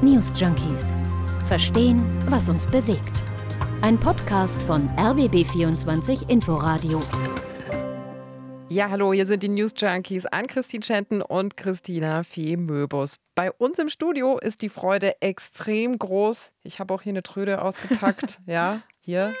News Junkies. Verstehen, was uns bewegt. Ein Podcast von RBB24 Inforadio. Ja, hallo, hier sind die News Junkies an Christine Schenten und Christina Fee Möbus. Bei uns im Studio ist die Freude extrem groß. Ich habe auch hier eine Tröde ausgepackt. ja, hier.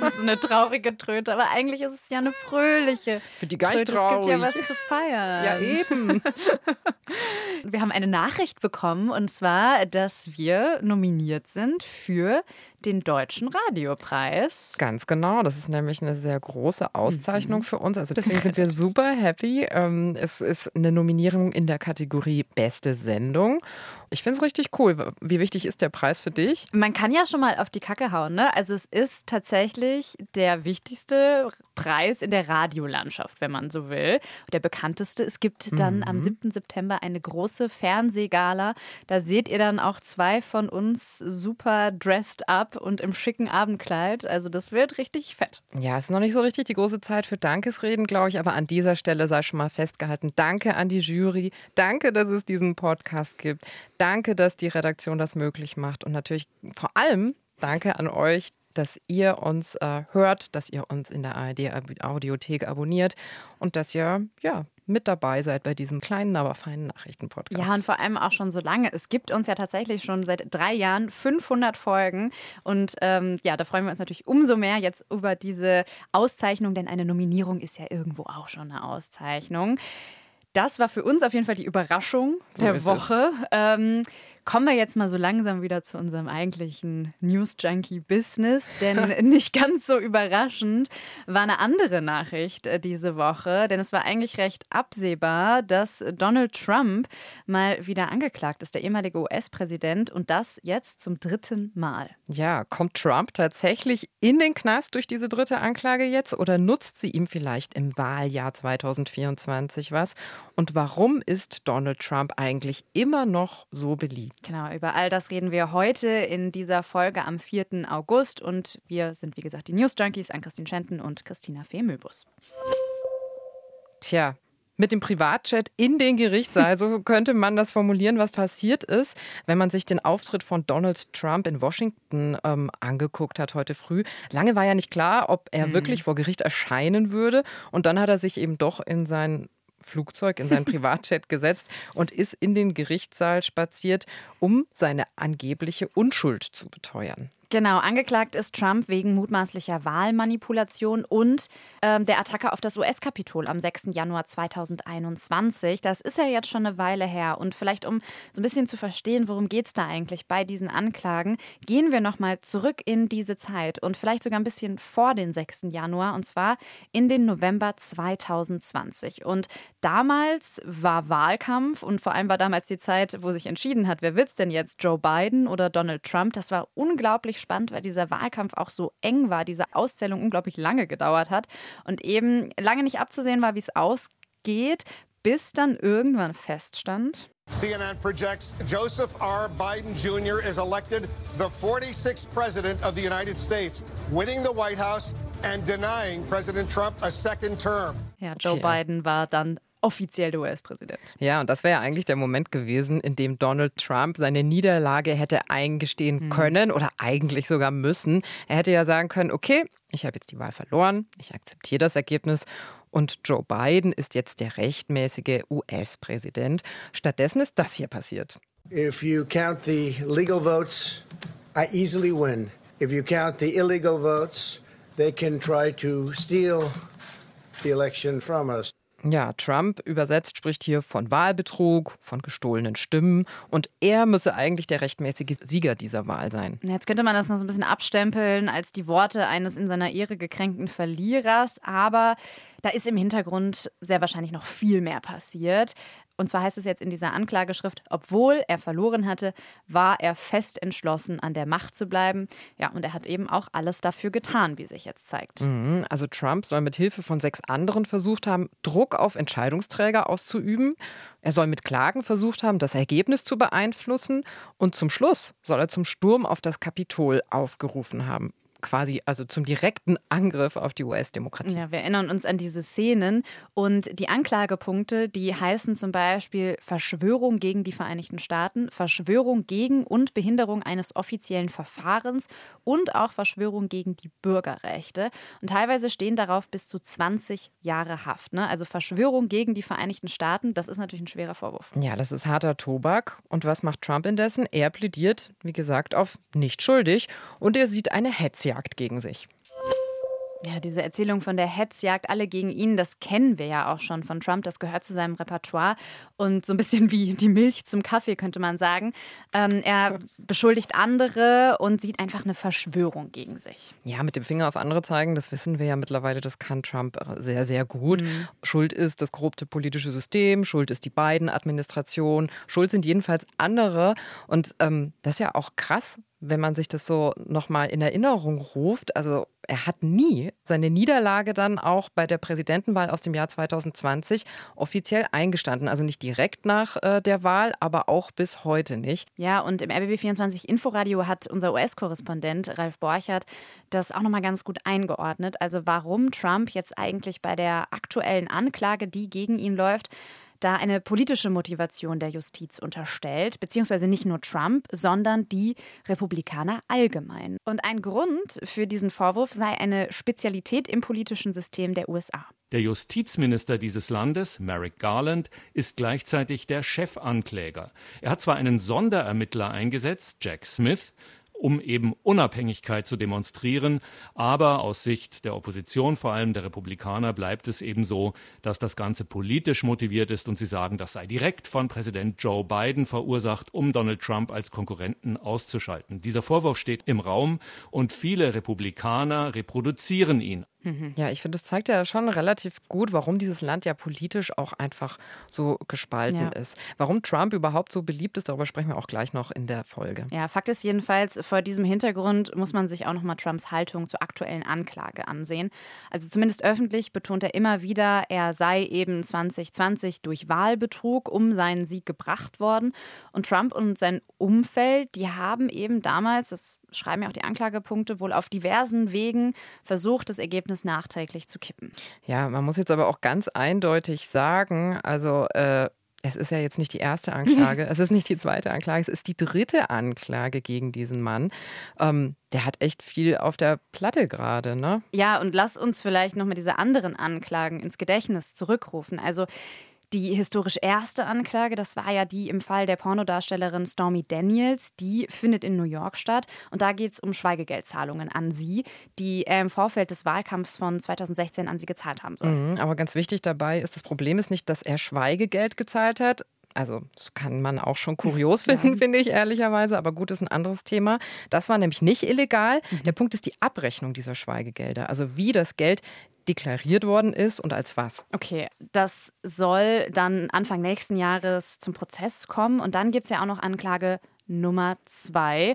Das ist eine traurige Tröte, aber eigentlich ist es ja eine fröhliche. Für die gar nicht Tröte. traurig. Es gibt ja was zu feiern. Ja, eben. Wir haben eine Nachricht bekommen und zwar, dass wir nominiert sind für den Deutschen Radiopreis. Ganz genau. Das ist nämlich eine sehr große Auszeichnung mhm. für uns. Also deswegen sind wir super happy. Ähm, es ist eine Nominierung in der Kategorie Beste Sendung. Ich finde es richtig cool. Wie wichtig ist der Preis für dich? Man kann ja schon mal auf die Kacke hauen. Ne? Also es ist tatsächlich der wichtigste Preis in der Radiolandschaft, wenn man so will. Der bekannteste. Es gibt dann mhm. am 7. September eine große Fernsehgala. Da seht ihr dann auch zwei von uns super dressed up und im schicken Abendkleid. Also das wird richtig fett. Ja, ist noch nicht so richtig die große Zeit für Dankesreden, glaube ich. Aber an dieser Stelle sei schon mal festgehalten. Danke an die Jury. Danke, dass es diesen Podcast gibt. Danke, dass die Redaktion das möglich macht. Und natürlich vor allem danke an euch, dass ihr uns äh, hört, dass ihr uns in der ARD Audiothek abonniert und dass ihr ja mit dabei seid bei diesem kleinen, aber feinen Nachrichtenpodcast. Ja, und vor allem auch schon so lange. Es gibt uns ja tatsächlich schon seit drei Jahren 500 Folgen. Und ähm, ja, da freuen wir uns natürlich umso mehr jetzt über diese Auszeichnung, denn eine Nominierung ist ja irgendwo auch schon eine Auszeichnung. Das war für uns auf jeden Fall die Überraschung so der Woche. Ähm, Kommen wir jetzt mal so langsam wieder zu unserem eigentlichen News Junkie Business, denn nicht ganz so überraschend war eine andere Nachricht äh, diese Woche, denn es war eigentlich recht absehbar, dass Donald Trump mal wieder angeklagt ist, der ehemalige US-Präsident, und das jetzt zum dritten Mal. Ja, kommt Trump tatsächlich in den Knast durch diese dritte Anklage jetzt oder nutzt sie ihm vielleicht im Wahljahr 2024 was? Und warum ist Donald Trump eigentlich immer noch so beliebt? Genau, über all das reden wir heute in dieser Folge am 4. August. Und wir sind, wie gesagt, die News Junkies an Christine Schenten und Christina Fehmöbus. Tja, mit dem Privatchat in den Gerichtssaal. So könnte man das formulieren, was passiert ist, wenn man sich den Auftritt von Donald Trump in Washington ähm, angeguckt hat heute früh. Lange war ja nicht klar, ob er mhm. wirklich vor Gericht erscheinen würde. Und dann hat er sich eben doch in sein Flugzeug, in sein Privatjet gesetzt und ist in den Gerichtssaal spaziert, um seine angebliche Unschuld zu beteuern. Genau, angeklagt ist Trump wegen mutmaßlicher Wahlmanipulation und ähm, der Attacke auf das US-Kapitol am 6. Januar 2021. Das ist ja jetzt schon eine Weile her. Und vielleicht, um so ein bisschen zu verstehen, worum geht es da eigentlich bei diesen Anklagen, gehen wir nochmal zurück in diese Zeit und vielleicht sogar ein bisschen vor den 6. Januar, und zwar in den November 2020. Und damals war Wahlkampf und vor allem war damals die Zeit, wo sich entschieden hat, wer wird's denn jetzt, Joe Biden oder Donald Trump. Das war unglaublich unglaublich spannend, weil dieser Wahlkampf auch so eng war, diese Auszählung unglaublich lange gedauert hat und eben lange nicht abzusehen war, wie es ausgeht, bis dann irgendwann feststand. CNN projects Joseph R. Biden Jr. is elected the 46th President of the United States, winning the White House and denying President Trump a second term. Ja, Joe Tja. Biden war dann offiziell der US-Präsident. Ja, und das wäre ja eigentlich der Moment gewesen, in dem Donald Trump seine Niederlage hätte eingestehen mhm. können oder eigentlich sogar müssen. Er hätte ja sagen können, okay, ich habe jetzt die Wahl verloren, ich akzeptiere das Ergebnis und Joe Biden ist jetzt der rechtmäßige US-Präsident. Stattdessen ist das hier passiert. If you count the legal votes, I easily win. If you count the illegal votes, they can try to steal the election from us. Ja, Trump übersetzt spricht hier von Wahlbetrug, von gestohlenen Stimmen und er müsse eigentlich der rechtmäßige Sieger dieser Wahl sein. Jetzt könnte man das noch so ein bisschen abstempeln als die Worte eines in seiner Ehre gekränkten Verlierers, aber da ist im Hintergrund sehr wahrscheinlich noch viel mehr passiert. Und zwar heißt es jetzt in dieser Anklageschrift, obwohl er verloren hatte, war er fest entschlossen, an der Macht zu bleiben. Ja, und er hat eben auch alles dafür getan, wie sich jetzt zeigt. Mhm, also Trump soll mit Hilfe von sechs anderen versucht haben, Druck auf Entscheidungsträger auszuüben. Er soll mit Klagen versucht haben, das Ergebnis zu beeinflussen. Und zum Schluss soll er zum Sturm auf das Kapitol aufgerufen haben. Quasi also zum direkten Angriff auf die US-Demokratie. Ja, wir erinnern uns an diese Szenen und die Anklagepunkte, die heißen zum Beispiel Verschwörung gegen die Vereinigten Staaten, Verschwörung gegen und Behinderung eines offiziellen Verfahrens und auch Verschwörung gegen die Bürgerrechte. Und teilweise stehen darauf bis zu 20 Jahre Haft. Ne? Also Verschwörung gegen die Vereinigten Staaten, das ist natürlich ein schwerer Vorwurf. Ja, das ist harter Tobak. Und was macht Trump indessen? Er plädiert, wie gesagt, auf nicht schuldig und er sieht eine Hetzjagd gegen sich. Ja, diese Erzählung von der Hetzjagd, alle gegen ihn, das kennen wir ja auch schon von Trump. Das gehört zu seinem Repertoire. Und so ein bisschen wie die Milch zum Kaffee, könnte man sagen. Ähm, er beschuldigt andere und sieht einfach eine Verschwörung gegen sich. Ja, mit dem Finger auf andere zeigen, das wissen wir ja mittlerweile, das kann Trump sehr, sehr gut. Mhm. Schuld ist das korrupte politische System, Schuld ist die Biden-Administration, Schuld sind jedenfalls andere. Und ähm, das ist ja auch krass, wenn man sich das so nochmal in Erinnerung ruft, also er hat nie seine Niederlage dann auch bei der Präsidentenwahl aus dem Jahr 2020 offiziell eingestanden. Also nicht direkt nach äh, der Wahl, aber auch bis heute nicht. Ja, und im RBB24 Inforadio hat unser US-Korrespondent Ralf Borchert das auch nochmal ganz gut eingeordnet. Also warum Trump jetzt eigentlich bei der aktuellen Anklage, die gegen ihn läuft, da eine politische Motivation der Justiz unterstellt, beziehungsweise nicht nur Trump, sondern die Republikaner allgemein. Und ein Grund für diesen Vorwurf sei eine Spezialität im politischen System der USA. Der Justizminister dieses Landes, Merrick Garland, ist gleichzeitig der Chefankläger. Er hat zwar einen Sonderermittler eingesetzt, Jack Smith, um eben Unabhängigkeit zu demonstrieren. Aber aus Sicht der Opposition, vor allem der Republikaner, bleibt es eben so, dass das Ganze politisch motiviert ist und sie sagen, das sei direkt von Präsident Joe Biden verursacht, um Donald Trump als Konkurrenten auszuschalten. Dieser Vorwurf steht im Raum und viele Republikaner reproduzieren ihn. Mhm. Ja, ich finde, es zeigt ja schon relativ gut, warum dieses Land ja politisch auch einfach so gespalten ja. ist. Warum Trump überhaupt so beliebt ist, darüber sprechen wir auch gleich noch in der Folge. Ja, Fakt ist jedenfalls, vor diesem Hintergrund muss man sich auch nochmal Trumps Haltung zur aktuellen Anklage ansehen. Also zumindest öffentlich betont er immer wieder, er sei eben 2020 durch Wahlbetrug um seinen Sieg gebracht worden. Und Trump und sein Umfeld, die haben eben damals, das schreiben ja auch die Anklagepunkte, wohl auf diversen Wegen versucht, das Ergebnis nachträglich zu kippen. Ja, man muss jetzt aber auch ganz eindeutig sagen, also äh, es ist ja jetzt nicht die erste Anklage, es ist nicht die zweite Anklage, es ist die dritte Anklage gegen diesen Mann. Ähm, der hat echt viel auf der Platte gerade, ne? Ja, und lass uns vielleicht nochmal diese anderen Anklagen ins Gedächtnis zurückrufen. Also die historisch erste Anklage, das war ja die im Fall der Pornodarstellerin Stormy Daniels. Die findet in New York statt. Und da geht es um Schweigegeldzahlungen an sie, die er im Vorfeld des Wahlkampfs von 2016 an sie gezahlt haben soll. Mhm, aber ganz wichtig dabei ist, das Problem ist nicht, dass er Schweigegeld gezahlt hat, also das kann man auch schon kurios finden, finde ich ehrlicherweise, aber gut ist ein anderes Thema. Das war nämlich nicht illegal. Mhm. Der Punkt ist die Abrechnung dieser Schweigegelder, also wie das Geld deklariert worden ist und als was. Okay, das soll dann Anfang nächsten Jahres zum Prozess kommen und dann gibt es ja auch noch Anklage Nummer zwei.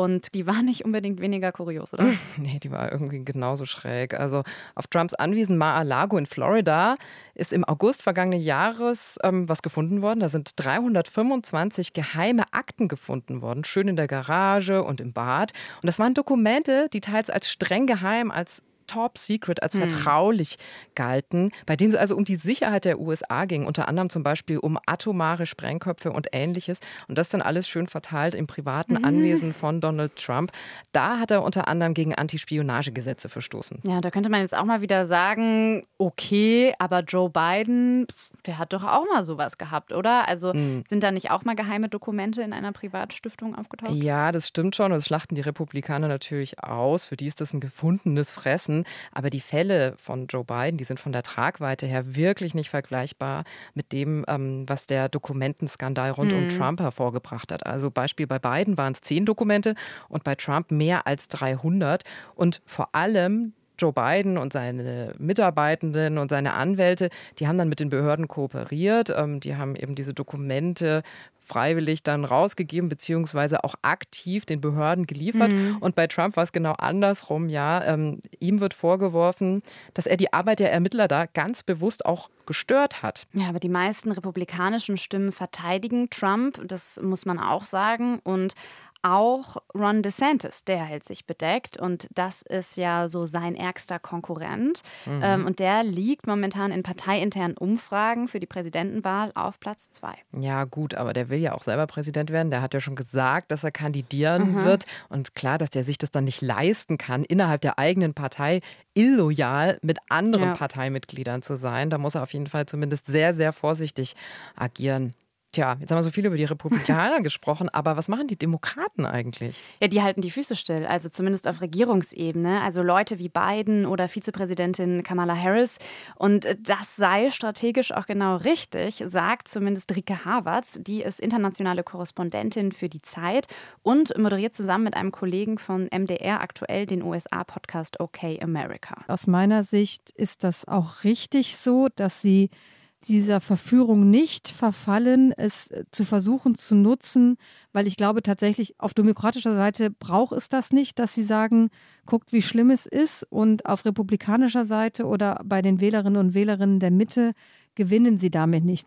Und die war nicht unbedingt weniger kurios, oder? nee, die war irgendwie genauso schräg. Also auf Trumps Anwesen Mar-a-Lago in Florida ist im August vergangenen Jahres ähm, was gefunden worden. Da sind 325 geheime Akten gefunden worden, schön in der Garage und im Bad. Und das waren Dokumente, die teils als streng geheim, als top secret, als hm. vertraulich galten, bei denen es also um die Sicherheit der USA ging, unter anderem zum Beispiel um atomare Sprengköpfe und ähnliches. Und das dann alles schön verteilt im privaten mhm. Anwesen von Donald Trump. Da hat er unter anderem gegen Antispionagegesetze verstoßen. Ja, da könnte man jetzt auch mal wieder sagen, okay, aber Joe Biden, der hat doch auch mal sowas gehabt, oder? Also mhm. sind da nicht auch mal geheime Dokumente in einer Privatstiftung aufgetaucht? Ja, das stimmt schon. Und das schlachten die Republikaner natürlich aus. Für die ist das ein gefundenes Fressen. Aber die Fälle von Joe Biden, die sind von der Tragweite her wirklich nicht vergleichbar mit dem, ähm, was der Dokumentenskandal rund mhm. um Trump hervorgebracht hat. Also Beispiel bei Biden waren es zehn Dokumente und bei Trump mehr als 300. Und vor allem Joe Biden und seine Mitarbeitenden und seine Anwälte, die haben dann mit den Behörden kooperiert. Ähm, die haben eben diese Dokumente freiwillig dann rausgegeben, beziehungsweise auch aktiv den Behörden geliefert. Mhm. Und bei Trump war es genau andersrum, ja. Ähm, ihm wird vorgeworfen, dass er die Arbeit der Ermittler da ganz bewusst auch gestört hat. Ja, aber die meisten republikanischen Stimmen verteidigen Trump, das muss man auch sagen. Und auch Ron DeSantis, der hält sich bedeckt und das ist ja so sein ärgster Konkurrent. Mhm. Ähm, und der liegt momentan in parteiinternen Umfragen für die Präsidentenwahl auf Platz zwei. Ja, gut, aber der will ja auch selber Präsident werden. Der hat ja schon gesagt, dass er kandidieren mhm. wird. Und klar, dass der sich das dann nicht leisten kann, innerhalb der eigenen Partei illoyal mit anderen ja. Parteimitgliedern zu sein. Da muss er auf jeden Fall zumindest sehr, sehr vorsichtig agieren. Tja, jetzt haben wir so viel über die Republikaner gesprochen, aber was machen die Demokraten eigentlich? Ja, die halten die Füße still, also zumindest auf Regierungsebene. Also Leute wie Biden oder Vizepräsidentin Kamala Harris. Und das sei strategisch auch genau richtig, sagt zumindest Rike Havertz. Die ist internationale Korrespondentin für die Zeit und moderiert zusammen mit einem Kollegen von MDR aktuell den USA-Podcast OK America. Aus meiner Sicht ist das auch richtig so, dass sie dieser Verführung nicht verfallen, es äh, zu versuchen zu nutzen, weil ich glaube tatsächlich, auf demokratischer Seite braucht es das nicht, dass sie sagen, guckt, wie schlimm es ist und auf republikanischer Seite oder bei den Wählerinnen und Wählerinnen der Mitte gewinnen sie damit nicht.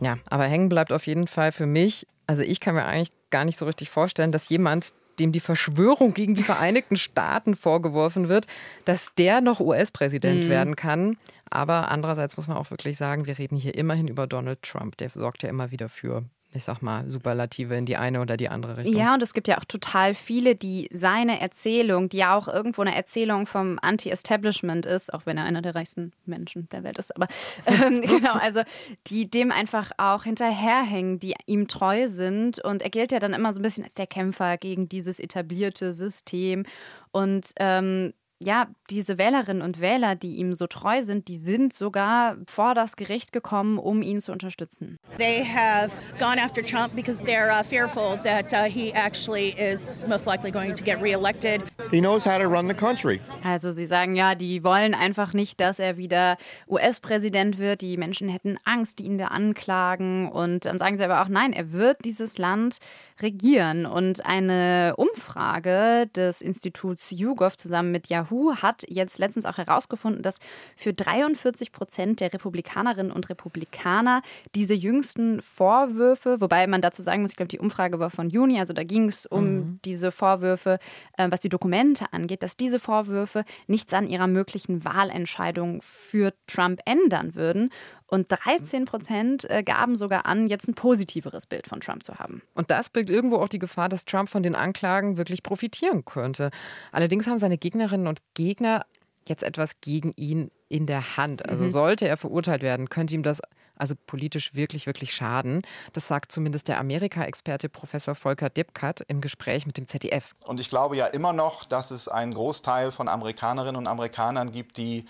Ja, aber hängen bleibt auf jeden Fall für mich, also ich kann mir eigentlich gar nicht so richtig vorstellen, dass jemand dem die Verschwörung gegen die Vereinigten Staaten vorgeworfen wird, dass der noch US-Präsident mhm. werden kann. Aber andererseits muss man auch wirklich sagen, wir reden hier immerhin über Donald Trump. Der sorgt ja immer wieder für ich sag mal, Superlative in die eine oder die andere Richtung. Ja, und es gibt ja auch total viele, die seine Erzählung, die ja auch irgendwo eine Erzählung vom Anti-Establishment ist, auch wenn er einer der reichsten Menschen der Welt ist, aber ähm, genau, also die dem einfach auch hinterherhängen, die ihm treu sind. Und er gilt ja dann immer so ein bisschen als der Kämpfer gegen dieses etablierte System. Und ähm, ja, diese Wählerinnen und Wähler, die ihm so treu sind, die sind sogar vor das Gericht gekommen, um ihn zu unterstützen. They have gone after Trump because they're uh, fearful that uh, he actually is most likely going to get reelected. He knows how to run the country. Also sie sagen ja, die wollen einfach nicht, dass er wieder US-Präsident wird. Die Menschen hätten Angst, die ihn da anklagen und dann sagen sie aber auch nein, er wird dieses Land regieren und eine Umfrage des Instituts YouGov zusammen mit Yahoo Yahoo hat jetzt letztens auch herausgefunden, dass für 43 Prozent der Republikanerinnen und Republikaner diese jüngsten Vorwürfe, wobei man dazu sagen muss, ich glaube, die Umfrage war von Juni, also da ging es um mhm. diese Vorwürfe, äh, was die Dokumente angeht, dass diese Vorwürfe nichts an ihrer möglichen Wahlentscheidung für Trump ändern würden. Und 13 Prozent äh, gaben sogar an, jetzt ein positiveres Bild von Trump zu haben. Und das birgt irgendwo auch die Gefahr, dass Trump von den Anklagen wirklich profitieren könnte. Allerdings haben seine Gegnerinnen und Gegner jetzt etwas gegen ihn in der Hand. Also mhm. sollte er verurteilt werden, könnte ihm das also politisch wirklich, wirklich schaden. Das sagt zumindest der Amerika-Experte Professor Volker Dipkat im Gespräch mit dem ZDF. Und ich glaube ja immer noch, dass es einen Großteil von Amerikanerinnen und Amerikanern gibt, die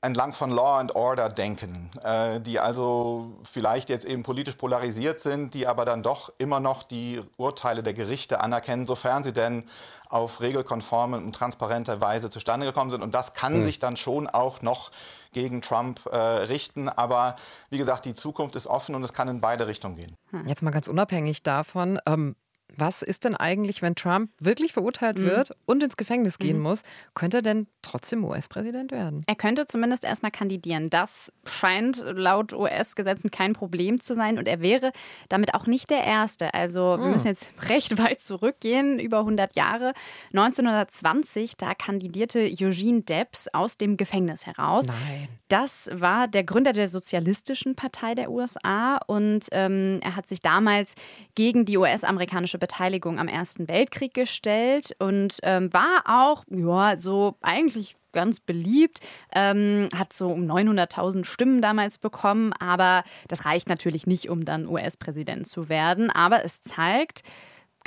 entlang von Law and Order denken, äh, die also vielleicht jetzt eben politisch polarisiert sind, die aber dann doch immer noch die Urteile der Gerichte anerkennen, sofern sie denn auf regelkonforme und transparente Weise zustande gekommen sind. Und das kann mhm. sich dann schon auch noch gegen Trump äh, richten. Aber wie gesagt, die Zukunft ist offen und es kann in beide Richtungen gehen. Jetzt mal ganz unabhängig davon. Ähm was ist denn eigentlich, wenn Trump wirklich verurteilt mhm. wird und ins Gefängnis gehen mhm. muss? Könnte er denn trotzdem US-Präsident werden? Er könnte zumindest erstmal kandidieren. Das scheint laut US-Gesetzen kein Problem zu sein und er wäre damit auch nicht der Erste. Also mhm. wir müssen jetzt recht weit zurückgehen, über 100 Jahre. 1920, da kandidierte Eugene Debs aus dem Gefängnis heraus. Nein. Das war der Gründer der Sozialistischen Partei der USA und ähm, er hat sich damals gegen die US-amerikanische Beteiligung am Ersten Weltkrieg gestellt und ähm, war auch, ja, so eigentlich ganz beliebt, ähm, hat so um 900.000 Stimmen damals bekommen, aber das reicht natürlich nicht, um dann US-Präsident zu werden. Aber es zeigt,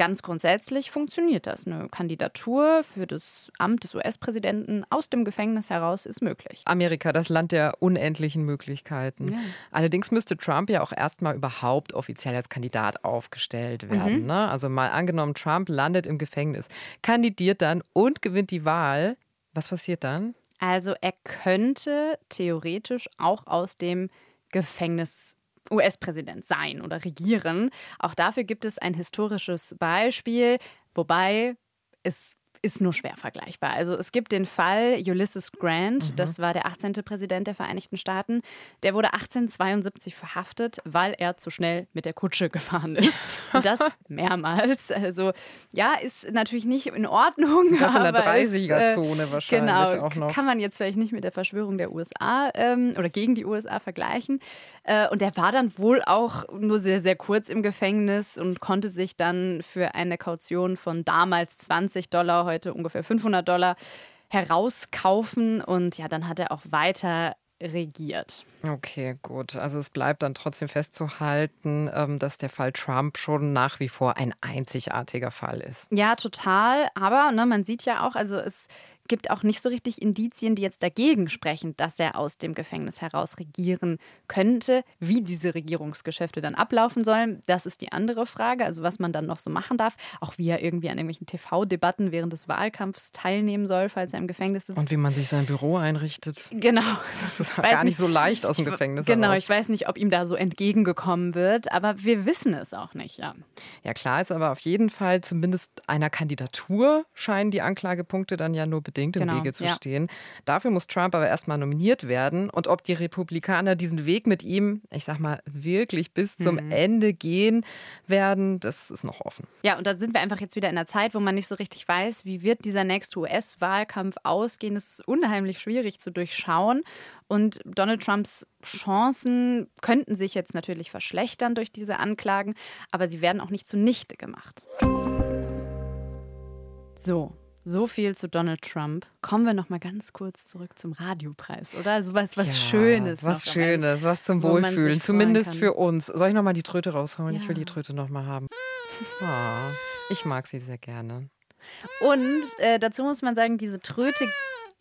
ganz grundsätzlich funktioniert das. Eine Kandidatur für das Amt des US-Präsidenten aus dem Gefängnis heraus ist möglich. Amerika, das Land der unendlichen Möglichkeiten. Ja. Allerdings müsste Trump ja auch erstmal überhaupt offiziell als Kandidat aufgestellt werden. Mhm. Ne? Also mal angenommen, Trump landet im Gefängnis, kandidiert dann und gewinnt die Wahl. Was passiert dann? Also er könnte theoretisch auch aus dem Gefängnis US-Präsident sein oder regieren. Auch dafür gibt es ein historisches Beispiel, wobei es ist nur schwer vergleichbar. Also es gibt den Fall Ulysses Grant, Mhm. das war der 18. Präsident der Vereinigten Staaten. Der wurde 1872 verhaftet, weil er zu schnell mit der Kutsche gefahren ist. Und das mehrmals. Also ja, ist natürlich nicht in Ordnung. Das in der aber ist, 30er-Zone wahrscheinlich genau, auch noch. Kann man jetzt vielleicht nicht mit der Verschwörung der USA ähm, oder gegen die USA vergleichen. Äh, und der war dann wohl auch nur sehr, sehr kurz im Gefängnis und konnte sich dann für eine Kaution von damals 20 Dollar, heute ungefähr 500 Dollar, herauskaufen. Und ja, dann hat er auch weiter regiert. Okay, gut. Also es bleibt dann trotzdem festzuhalten, ähm, dass der Fall Trump schon nach wie vor ein einzigartiger Fall ist. Ja, total. Aber ne, man sieht ja auch, also es gibt auch nicht so richtig Indizien, die jetzt dagegen sprechen, dass er aus dem Gefängnis heraus regieren könnte. Wie diese Regierungsgeschäfte dann ablaufen sollen, das ist die andere Frage. Also was man dann noch so machen darf. Auch wie er irgendwie an irgendwelchen TV-Debatten während des Wahlkampfs teilnehmen soll, falls er im Gefängnis sitzt. Und wie man sich sein Büro einrichtet. Genau. Das ist gar nicht so leicht aus dem Gefängnis Genau, heraus. ich weiß nicht, ob ihm da so entgegengekommen wird, aber wir wissen es auch nicht, ja. Ja, klar ist aber auf jeden Fall zumindest einer Kandidatur scheinen die Anklagepunkte dann ja nur bedingt im Genau, Wege zu ja. stehen. Dafür muss Trump aber erstmal nominiert werden. Und ob die Republikaner diesen Weg mit ihm, ich sag mal, wirklich bis zum Mhm. Ende gehen werden, das ist noch offen. Ja, und da sind wir einfach jetzt wieder in einer Zeit, wo man nicht so richtig weiß, wie wird dieser nächste US-Wahlkampf ausgehen. Es ist unheimlich schwierig zu durchschauen. Und Donald Trumps Chancen könnten sich jetzt natürlich verschlechtern durch diese Anklagen, aber sie werden auch nicht zunichte gemacht. So. So viel zu Donald Trump. Kommen wir noch mal ganz kurz zurück zum Radiopreis, oder? Also was, was Ja, Schönes. Was noch Schönes, was zum Wohlfühlen. Zumindest für uns. Soll ich nochmal die Tröte rausholen? Ich will Ja. die Tröte nochmal haben. Ah, ich mag sie sehr gerne. Und äh, dazu muss man sagen, diese Tröte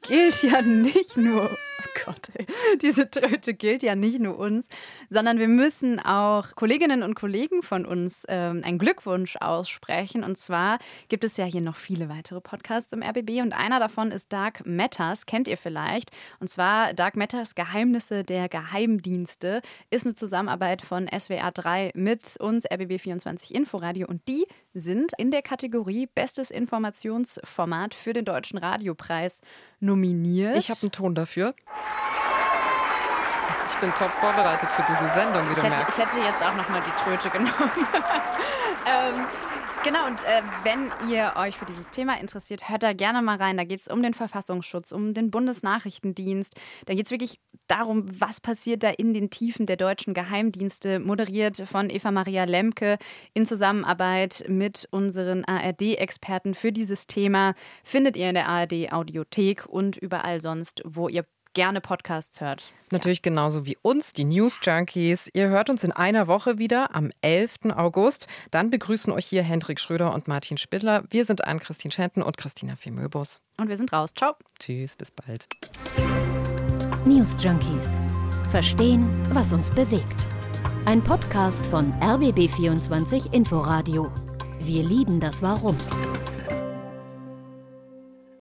gilt ja nicht nur, oh Gott, ey, diese Tröte gilt ja nicht nur uns, sondern wir müssen auch Kolleginnen und Kollegen von uns ähm, einen Glückwunsch aussprechen. Und zwar gibt es ja hier noch viele weitere Podcasts im RBB und einer davon ist Dark Matters, kennt ihr vielleicht. Und zwar Dark Matters Geheimnisse der Geheimdienste ist eine Zusammenarbeit von SWR 3 mit uns, RBB 24 Inforadio und die sind in der Kategorie Bestes Informationsformat für den Deutschen Radiopreis nominiert. Ich habe einen Ton dafür. Ich bin top vorbereitet für diese Sendung, wie Ich du hätte, merkst. ich hätte jetzt auch noch mal die Tröte genommen. ähm, genau, und äh, wenn ihr euch für dieses Thema interessiert, hört da gerne mal rein. Da geht es um den Verfassungsschutz, um den Bundesnachrichtendienst. Da geht es wirklich darum, was passiert da in den Tiefen der deutschen Geheimdienste, moderiert von Eva Maria Lemke in Zusammenarbeit mit unseren ARD-Experten für dieses Thema. Findet ihr in der ARD-Audiothek und überall sonst, wo ihr gerne Podcasts hört. Natürlich genauso wie uns, die News Junkies. Ihr hört uns in einer Woche wieder am 11. August. Dann begrüßen euch hier Hendrik Schröder und Martin Spittler. Wir sind Ann-Christine Schenten und Christina Femöbus. Und wir sind raus. Ciao. Tschüss, bis bald. News Junkies. Verstehen, was uns bewegt. Ein Podcast von RBB24 Inforadio. Wir lieben das Warum.